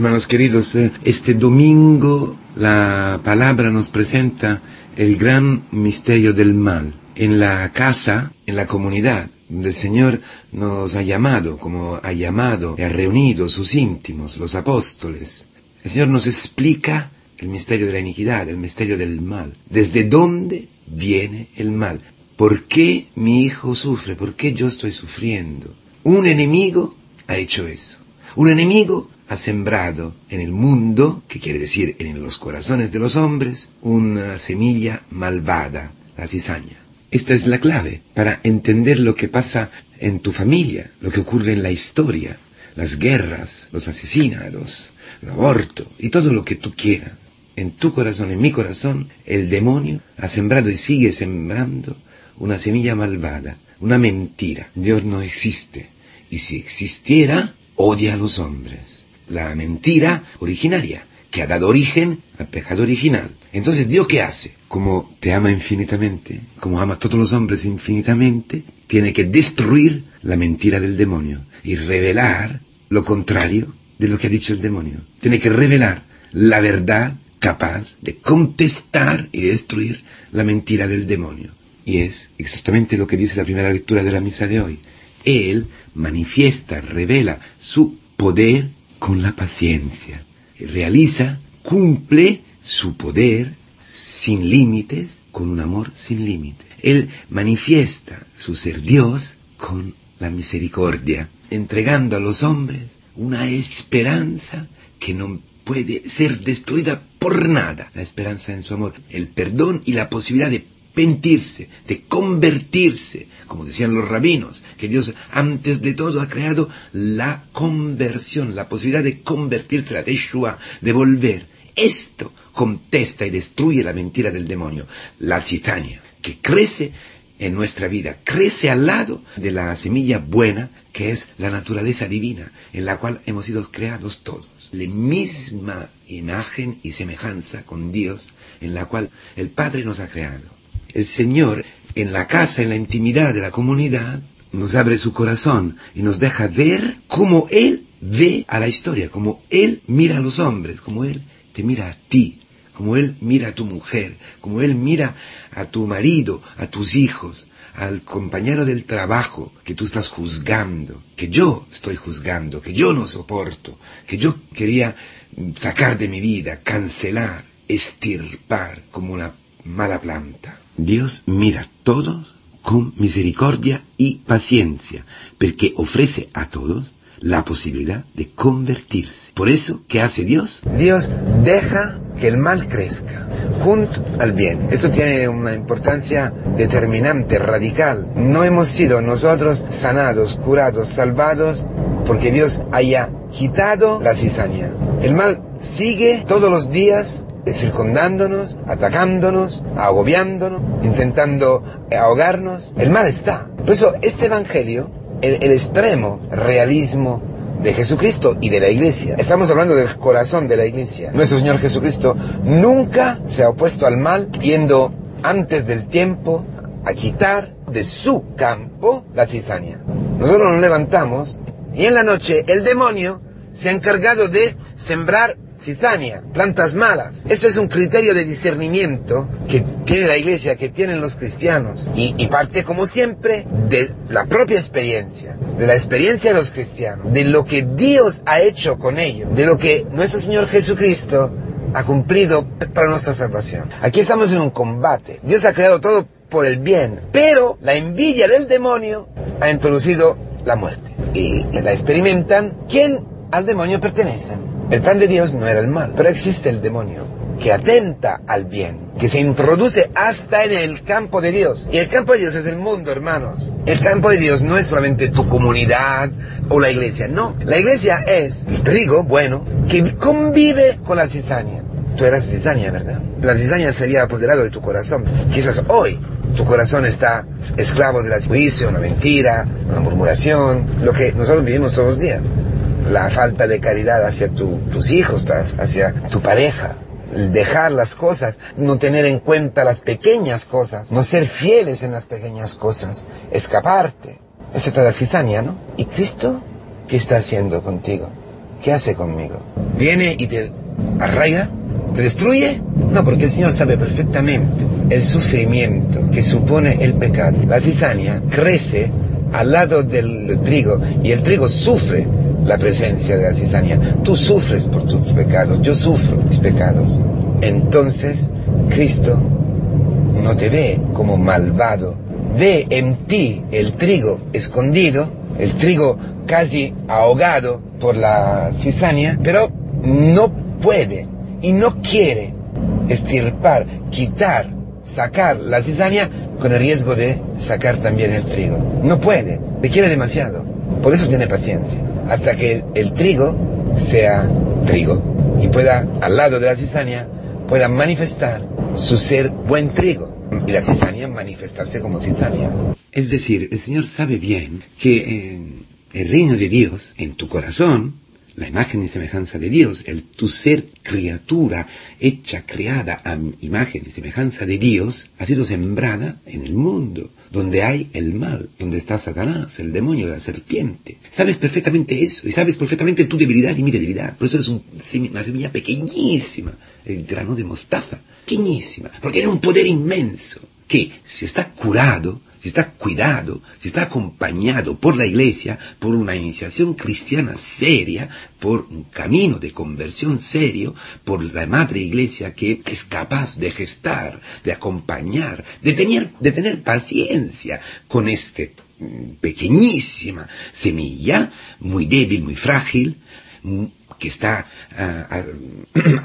Hermanos queridos, eh, este domingo la palabra nos presenta el gran misterio del mal. En la casa, en la comunidad, donde el Señor nos ha llamado, como ha llamado y ha reunido sus íntimos, los apóstoles. El Señor nos explica el misterio de la iniquidad, el misterio del mal. ¿Desde dónde viene el mal? ¿Por qué mi hijo sufre? ¿Por qué yo estoy sufriendo? Un enemigo ha hecho eso. Un enemigo ha sembrado en el mundo, que quiere decir en los corazones de los hombres, una semilla malvada, la cizaña. Esta es la clave para entender lo que pasa en tu familia, lo que ocurre en la historia, las guerras, los asesinatos, el aborto y todo lo que tú quieras. En tu corazón, en mi corazón, el demonio ha sembrado y sigue sembrando una semilla malvada, una mentira. Dios no existe. Y si existiera, odia a los hombres. La mentira originaria, que ha dado origen al pecado original. Entonces, ¿Dios qué hace? Como te ama infinitamente, como ama a todos los hombres infinitamente, tiene que destruir la mentira del demonio y revelar lo contrario de lo que ha dicho el demonio. Tiene que revelar la verdad capaz de contestar y destruir la mentira del demonio. Y es exactamente lo que dice la primera lectura de la misa de hoy. Él manifiesta, revela su poder con la paciencia. Realiza, cumple su poder sin límites, con un amor sin límites. Él manifiesta su ser Dios con la misericordia, entregando a los hombres una esperanza que no puede ser destruida por nada. La esperanza en su amor, el perdón y la posibilidad de de convertirse, como decían los rabinos, que Dios antes de todo ha creado la conversión, la posibilidad de convertirse, la Teshua, de volver. Esto contesta y destruye la mentira del demonio, la cizaña, que crece en nuestra vida, crece al lado de la semilla buena que es la naturaleza divina, en la cual hemos sido creados todos. La misma imagen y semejanza con Dios en la cual el Padre nos ha creado. El Señor, en la casa, en la intimidad de la comunidad, nos abre su corazón y nos deja ver cómo Él ve a la historia, como Él mira a los hombres, como Él te mira a ti, como Él mira a tu mujer, como Él mira a tu marido, a tus hijos, al compañero del trabajo que tú estás juzgando, que yo estoy juzgando, que yo no soporto, que yo quería sacar de mi vida, cancelar, estirpar como una mala planta. Dios mira todos con misericordia y paciencia, porque ofrece a todos la posibilidad de convertirse. Por eso, ¿qué hace Dios? Dios deja que el mal crezca junto al bien. Eso tiene una importancia determinante, radical. No hemos sido nosotros sanados, curados, salvados porque Dios haya quitado la cizaña. El mal sigue todos los días circundándonos, atacándonos, agobiándonos, intentando ahogarnos. El mal está. Por eso este Evangelio, el, el extremo realismo de Jesucristo y de la iglesia. Estamos hablando del corazón de la iglesia. Nuestro Señor Jesucristo nunca se ha opuesto al mal yendo antes del tiempo a quitar de su campo la cizaña. Nosotros nos levantamos y en la noche el demonio se ha encargado de sembrar cizaña, plantas malas. Ese es un criterio de discernimiento que tiene la iglesia, que tienen los cristianos. Y, parte, como siempre, de la propia experiencia, de la experiencia de los cristianos, de lo que Dios ha hecho con ellos, de lo que nuestro Señor Jesucristo ha cumplido para nuestra salvación. Aquí estamos en un combate. Dios ha creado todo por el bien, pero la envidia del demonio ha introducido la muerte. Y, y la experimentan. ¿Quién al demonio pertenece? El plan de Dios no era el mal, pero existe el demonio que atenta al bien, que se introduce hasta en el campo de Dios. Y el campo de Dios es el mundo, hermanos. El campo de Dios no es solamente tu comunidad o la iglesia, no. La iglesia es el trigo bueno que convive con la cizaña. Tú eras cizaña, ¿verdad? La cizaña se había apoderado de tu corazón. Quizás hoy tu corazón está esclavo de la juicio, una mentira, una murmuración, lo que nosotros vivimos todos los días la falta de caridad hacia tu, tus hijos, hacia tu pareja, dejar las cosas, no tener en cuenta las pequeñas cosas, no ser fieles en las pequeñas cosas, escaparte. Esa es toda cizaña, ¿no? ¿Y Cristo qué está haciendo contigo? ¿Qué hace conmigo? viene y te arraiga, te destruye. No, porque el Señor sabe perfectamente el sufrimiento que supone el pecado. La cizaña crece al lado del trigo y el trigo sufre la presencia de la cizaña. Tú sufres por tus pecados, yo sufro mis pecados. Entonces, Cristo no te ve como malvado, ve en ti el trigo escondido, el trigo casi ahogado por la cizaña, pero no puede y no quiere estirpar, quitar, sacar la cizaña con el riesgo de sacar también el trigo. No puede, le quiere demasiado. Por eso tiene paciencia. Hasta que el trigo sea trigo y pueda, al lado de la cizaña, pueda manifestar su ser buen trigo y la cizaña manifestarse como cizaña. Es decir, el Señor sabe bien que en el reino de Dios, en tu corazón, la imagen y semejanza de Dios, el tu ser criatura hecha, creada a imagen y semejanza de Dios, ha sido sembrada en el mundo, donde hay el mal, donde está Satanás, el demonio, la serpiente. Sabes perfectamente eso, y sabes perfectamente tu debilidad y mi debilidad. Por eso eres una semilla pequeñísima, el grano de mostaza, pequeñísima, porque tiene un poder inmenso, que si está curado, si está cuidado, si está acompañado por la iglesia, por una iniciación cristiana seria, por un camino de conversión serio, por la madre iglesia que es capaz de gestar, de acompañar, de tener, de tener paciencia con este mm, pequeñísima semilla, muy débil, muy frágil, mm, que está ah, ah,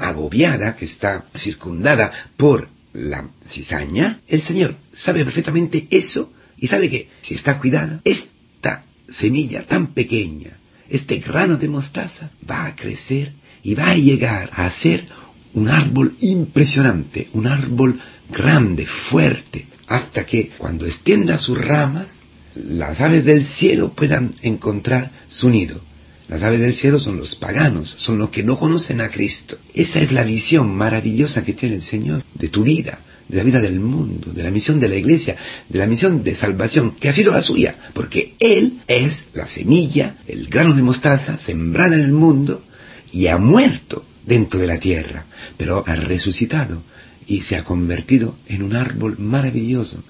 agobiada, que está circundada por la cizaña, el Señor sabe perfectamente eso y sabe que si está cuidada, esta semilla tan pequeña, este grano de mostaza, va a crecer y va a llegar a ser un árbol impresionante, un árbol grande, fuerte, hasta que cuando extienda sus ramas, las aves del cielo puedan encontrar su nido. Las aves del cielo son los paganos, son los que no conocen a Cristo. Esa es la visión maravillosa que tiene el Señor de tu vida, de la vida del mundo, de la misión de la iglesia, de la misión de salvación, que ha sido la suya, porque Él es la semilla, el grano de mostaza sembrada en el mundo y ha muerto dentro de la tierra, pero ha resucitado y se ha convertido en un árbol maravilloso.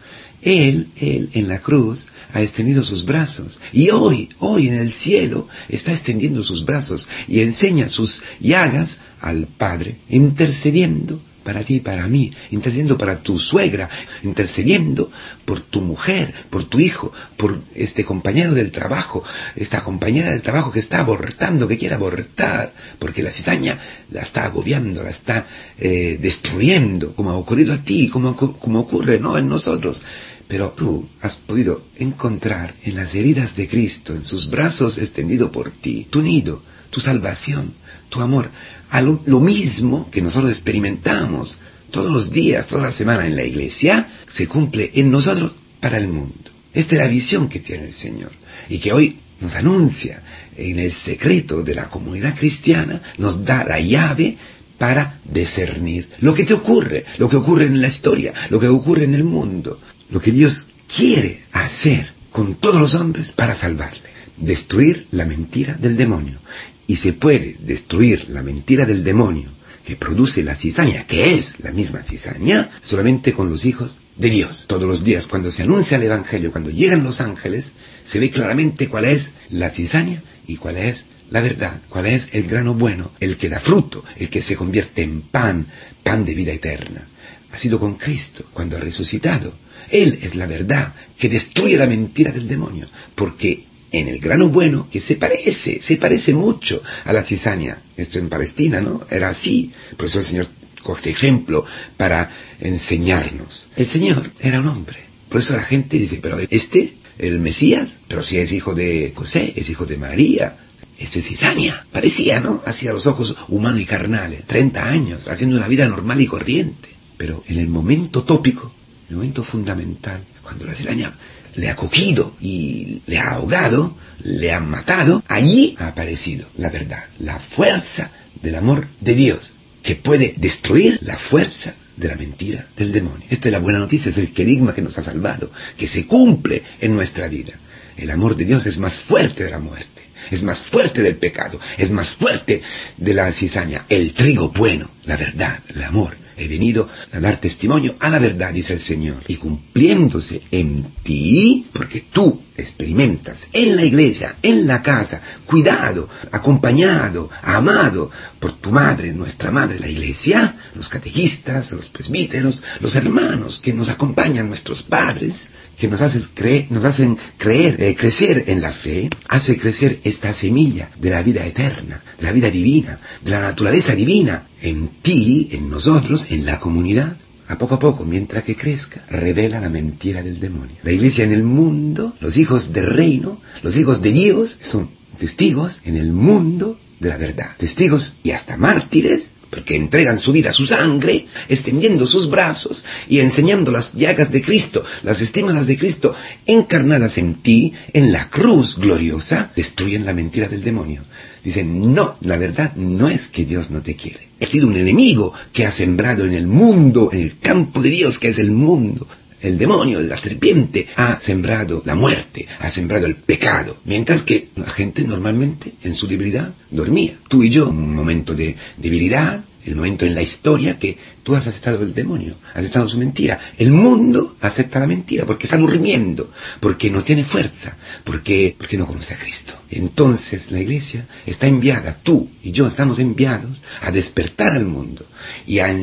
Él, Él en la cruz ha extendido sus brazos y hoy, hoy en el cielo está extendiendo sus brazos y enseña sus llagas al Padre, intercediendo para ti y para mí, intercediendo para tu suegra, intercediendo por tu mujer, por tu hijo, por este compañero del trabajo, esta compañera del trabajo que está abortando, que quiere abortar, porque la cizaña la está agobiando, la está eh, destruyendo, como ha ocurrido a ti, como, como ocurre ¿no? en nosotros. Pero tú has podido encontrar en las heridas de Cristo, en sus brazos extendido por ti, tu nido, tu salvación, tu amor a lo, mismo que nosotros experimentamos todos los días, toda la semana en la iglesia, se cumple en nosotros para el mundo. Esta es la visión que tiene el Señor y que hoy nos anuncia en el secreto de la comunidad cristiana, nos da la llave para discernir lo que te ocurre, lo que ocurre en la historia, lo que ocurre en el mundo, lo que Dios quiere hacer con todos los hombres para salvarle, destruir la mentira del demonio y se puede destruir la mentira del demonio que produce la cizaña, que es la misma cizaña, solamente con los hijos de Dios. Todos los días cuando se anuncia el Evangelio, cuando llegan los ángeles, se ve claramente cuál es la cizaña y cuál es la verdad, cuál es el grano bueno, el que da fruto, el que se convierte en pan, pan de vida eterna. Ha sido con Cristo cuando ha resucitado. Él es la verdad que destruye la mentira del demonio, porque en el grano bueno que se parece, se parece mucho a la cizaña. Esto en Palestina, ¿no? Era así. Por eso el Señor coge ejemplo para enseñarnos. El Señor era un hombre. Por eso la gente dice, pero este, el Mesías, pero si es hijo de José, es hijo de María, es de cizaña. Parecía, ¿no? Hacía los ojos humanos y carnales. 30 años, haciendo una vida normal y corriente. Pero en el momento tópico, el momento fundamental, cuando la cizaña le ha cogido y le ha ahogado, le ha matado, allí ha aparecido la verdad, la fuerza del amor de Dios, que puede destruir la fuerza de la mentira del demonio. Esta es la buena noticia, es el querigma que nos ha salvado, que se cumple en nuestra vida. El amor de Dios es más fuerte de la muerte. es más fuerte del pecado, es más fuerte de la cizaña. El trigo bueno, la verdad, el amor, he venido a dar testimonio a la verdad, dice el Señor, y cumpliéndose en ti, porque tú experimentas en la iglesia, en la casa, cuidado, acompañado, amado por tu madre, nuestra madre, la iglesia, los catequistas, los presbíteros, los hermanos que nos acompañan, nuestros padres, que nos hacen creer, nos hacen creer, eh, crecer en la fe, hace crecer esta semilla de la vida eterna, de la vida divina, de la naturaleza divina, en ti, en nosotros, en la comunidad, a poco a poco, mientras que crezca, revela la mentira del demonio. La iglesia en el mundo, los hijos del reino, los hijos de Dios, son testigos en el mundo de la verdad. Testigos y hasta mártires, porque entregan su vida, su sangre, extendiendo sus brazos y enseñando las llagas de Cristo, las estímulas de Cristo, encarnadas en ti, en la cruz gloriosa, destruyen la mentira del demonio. Dicen, no, la verdad no es que Dios no te quiere. He sido un enemigo que ha sembrado en el mundo, en el campo de Dios que es el mundo. El demonio, la serpiente, ha sembrado la muerte, ha sembrado el pecado. Mientras que la gente normalmente, en su debilidad, dormía. Tú y yo, un momento de debilidad, el momento en la historia que tú has aceptado el demonio, has aceptado su mentira. El mundo acepta la mentira porque está durmiendo, porque no tiene fuerza, porque, porque no conoce a Cristo. Entonces la iglesia está enviada, tú y yo estamos enviados a despertar al mundo y a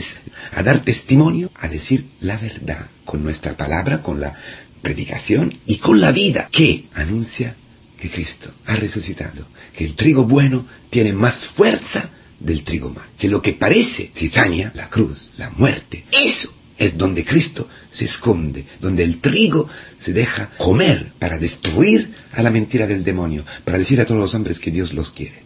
dar testimonio, a decir la verdad con nuestra palabra, con la predicación y con la vida que anuncia que Cristo ha resucitado, que el trigo bueno tiene más fuerza del trigo mal. Que lo que parece cizaña, la cruz, la muerte, eso es donde Cristo se esconde, donde el trigo se deja comer para destruir a la mentira del demonio, para decir a todos los hombres que Dios los quiere.